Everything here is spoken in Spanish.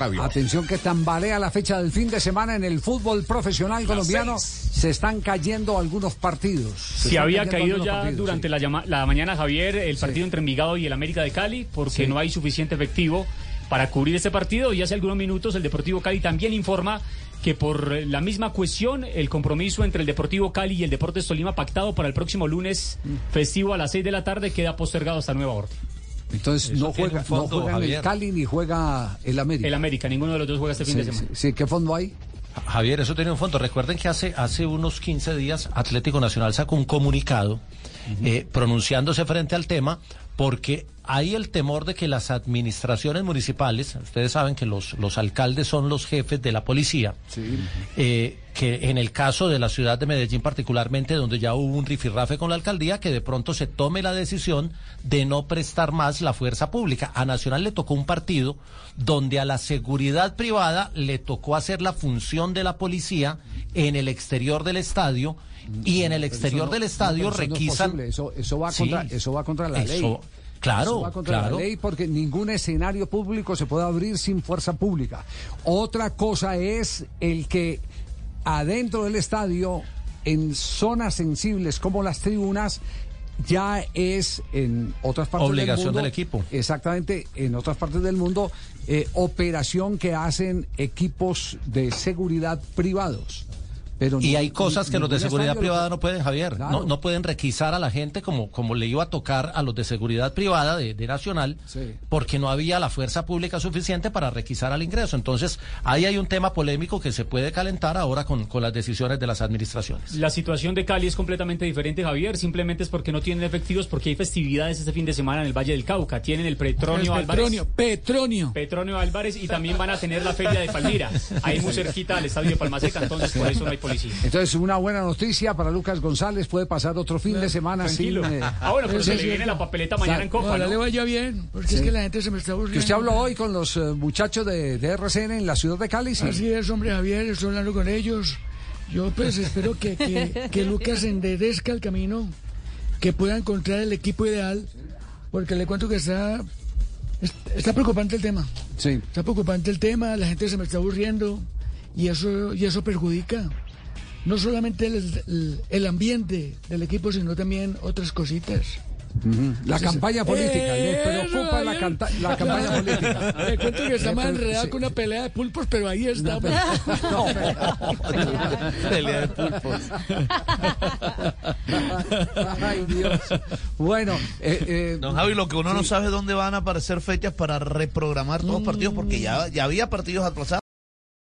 Atención que tambalea la fecha del fin de semana en el fútbol profesional colombiano. Se están cayendo algunos partidos. Si había caído ya durante la, la, mañana, Javier, el partido entre Envigado y el América de Cali, porque no hay suficiente efectivo para cubrir ese partido. Y hace algunos minutos el Deportivo Cali también informa que por la misma cuestión, el compromiso entre el Deportivo Cali y el Deportes Tolima pactado para el próximo lunes mm. festivo a las 6 de la tarde queda postergado hasta nueva orden. Entonces no juega, no juega el Cali ni juega el América. El América, ninguno de los dos juega este fin de semana. Sí, ¿qué fondo hay? Javier, eso tiene un fondo. Recuerden que hace, hace unos 15 días Atlético Nacional sacó un comunicado eh, pronunciándose frente al tema porque hay el temor de que las administraciones municipales, ustedes saben que los, los alcaldes son los jefes de la policía, eh, que en el caso de la ciudad de Medellín particularmente, donde ya hubo un rifirrafe con la alcaldía, que de pronto se tome la decisión de no prestar más la fuerza pública. A Nacional le tocó un partido donde a la seguridad privada le tocó hacer la función de la policía en el exterior del estadio y en el exterior del estadio requisan. eso, eso, va contra, eso va contra la ley. Claro, eso va contra la ley porque ningún escenario público se puede abrir sin fuerza pública. Otra cosa es el que adentro del estadio, en zonas sensibles como las tribunas, ya es en otras partes Obligación del mundo. del equipo. Exactamente, en otras partes del mundo, eh, operación que hacen equipos de seguridad privados y hay cosas que los de seguridad privada no pueden, Javier. No, no pueden requisar a la gente como, como le iba a tocar a los de seguridad privada de, Nacional, porque no había la fuerza pública suficiente para requisar al ingreso. Entonces, ahí hay un tema polémico que se puede calentar ahora con, con las decisiones de las administraciones. La situación de Cali es completamente diferente, Javier. Simplemente es porque no tienen efectivos, porque hay festividades este fin de semana en el Valle del Cauca. Tienen el Petronio Álvarez. Petronio, Petronio. Petronio Álvarez y también van a tener la feria de Palmira. Ahí muy cerquita al estadio de Palmaseca, entonces por eso no hay policía. Entonces, una buena noticia para Lucas González. Puede pasar otro fin de semana Tranquilo. sin. Eh, ah, bueno, pero se le viene la papeleta mañana en Copa. ¿no? le vaya bien, porque es que la gente se me está aburriendo. Que usted habló hoy con los eh, muchachos de, de, RCN en la ciudad de Cali. ¿sí? Así es, hombre Javier, estoy hablando con ellos. Yo, pues, espero que, que, que Lucas enderezca el camino, que pueda encontrar el equipo ideal, porque le cuento que está Está preocupante el tema. Sí. Está preocupante el tema, la gente se me está aburriendo y eso, y eso perjudica no solamente el, ambiente del equipo, sino también otras cositas. La campaña política, le preocupa la, la, campaña política. Le cuento que está más enredado con una pelea de pulpos, pero ahí está. No, pelea de pulpos. Ay, Dios. Bueno, eh, eh, don Javi, lo que uno no sabe es dónde van a aparecer fechas para reprogramar todos los partidos, porque ya, ya había partidos atrasados.